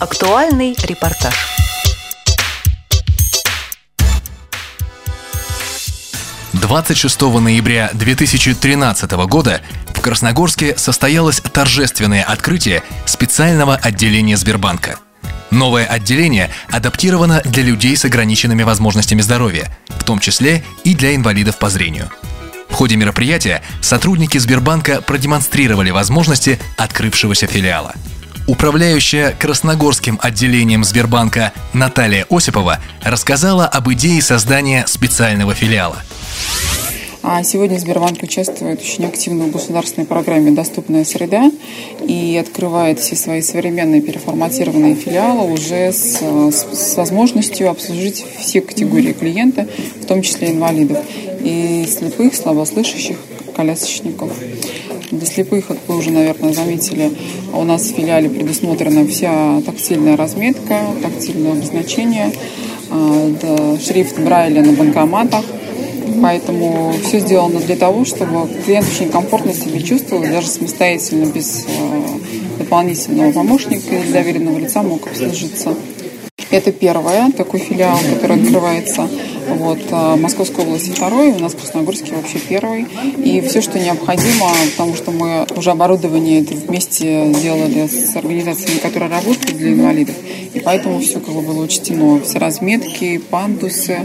Актуальный репортаж. Двадцать шестого ноября 2013 года в Красногорске состоялось торжественное открытие специального отделения Сбербанка. Новое отделение адаптировано для людей с ограниченными возможностями здоровья, в том числе и для инвалидов по зрению. В ходе мероприятия сотрудники Сбербанка продемонстрировали возможности открывшегося филиала. Управляющая Красногорским отделением Сбербанка Наталья Осипова рассказала об идее создания специального филиала – а сегодня Сбербанк участвует очень активно в государственной программе «Доступная среда» и открывает все свои современные переформатированные филиалы уже с, с, возможностью обслужить все категории клиента, в том числе инвалидов, и слепых, слабослышащих, колясочников. Для слепых, как вы уже, наверное, заметили, у нас в филиале предусмотрена вся тактильная разметка, тактильное обозначение, а, шрифт Брайля на банкоматах – Поэтому все сделано для того, чтобы клиент очень комфортно себя чувствовал, даже самостоятельно, без э, дополнительного помощника или доверенного лица мог обслужиться. Это первое, такой филиал, который открывается. Вот, э, Московской области второй, у нас в Красногорске вообще первый. И все, что необходимо, потому что мы уже оборудование это вместе делали с организациями, которые работают для инвалидов. И поэтому все как бы было учтено. Все разметки, пандусы,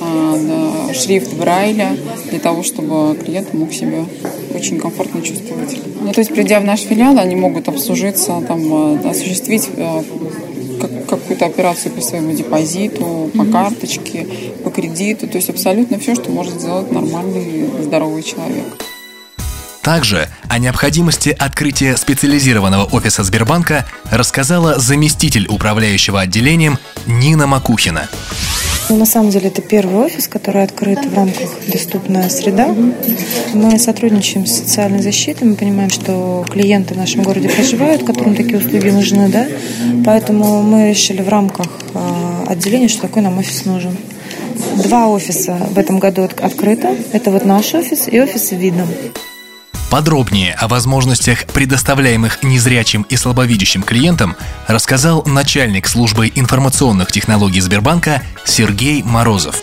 э, шрифт Брайля, для того, чтобы клиент мог себя очень комфортно чувствовать. Ну, то есть, придя в наш филиал, они могут обслужиться, там, э, осуществить какую-то операцию по своему депозиту, по карточке, по кредиту. То есть абсолютно все, что может сделать нормальный, здоровый человек. Также о необходимости открытия специализированного офиса Сбербанка рассказала заместитель управляющего отделением Нина Макухина. Ну, на самом деле это первый офис, который открыт в рамках «Доступная среда». Мы сотрудничаем с социальной защитой, мы понимаем, что клиенты в нашем городе проживают, которым такие услуги нужны, да, поэтому мы решили в рамках а, отделения, что такой нам офис нужен. Два офиса в этом году открыто. Это вот наш офис и офис видом. Подробнее о возможностях, предоставляемых незрячим и слабовидящим клиентам, рассказал начальник службы информационных технологий Сбербанка Сергей Морозов.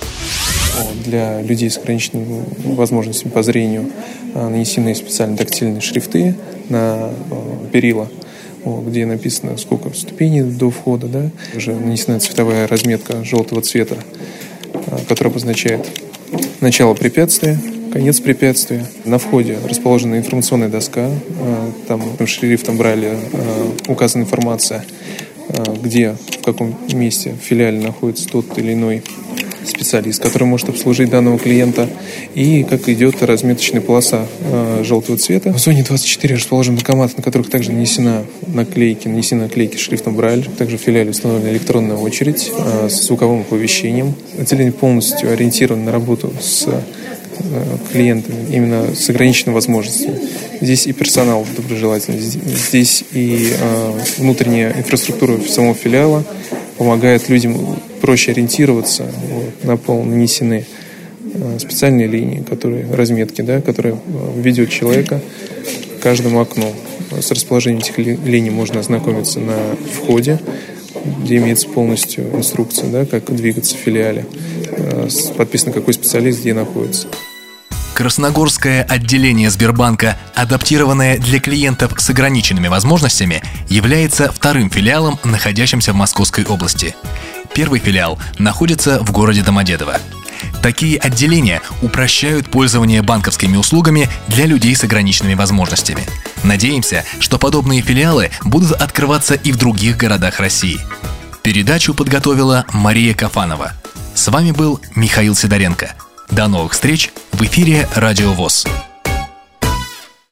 Для людей с ограниченными возможностями по зрению а, нанесены специальные тактильные шрифты на а, перила где написано, сколько ступеней до входа, да, уже нанесена цветовая разметка желтого цвета, а, которая обозначает начало препятствия, конец препятствия. На входе расположена информационная доска, э, там шрифтом брали э, указана информация, э, где, в каком месте в филиале находится тот или иной специалист, который может обслужить данного клиента, и как идет разметочная полоса желтого цвета. В зоне 24 расположен банкомат, на которых также нанесена наклейки, нанесены наклейки шрифтом Брайль. Также в филиале установлена электронная очередь с звуковым оповещением. Отделение полностью ориентировано на работу с клиентами, именно с ограниченными возможностями. Здесь и персонал доброжелательный, здесь и э, внутренняя инфраструктура самого филиала помогает людям проще ориентироваться. Вот, на пол нанесены э, специальные линии, которые, разметки, да, которые ведет человека к каждому окну. С расположением этих линий можно ознакомиться на входе, где имеется полностью инструкция, да, как двигаться в филиале. Подписано, какой специалист где находится. Красногорское отделение Сбербанка, адаптированное для клиентов с ограниченными возможностями, является вторым филиалом, находящимся в Московской области. Первый филиал находится в городе Домодедово. Такие отделения упрощают пользование банковскими услугами для людей с ограниченными возможностями. Надеемся, что подобные филиалы будут открываться и в других городах России. Передачу подготовила Мария Кафанова. С вами был Михаил Сидоренко. До новых встреч в эфире Радио ВОЗ.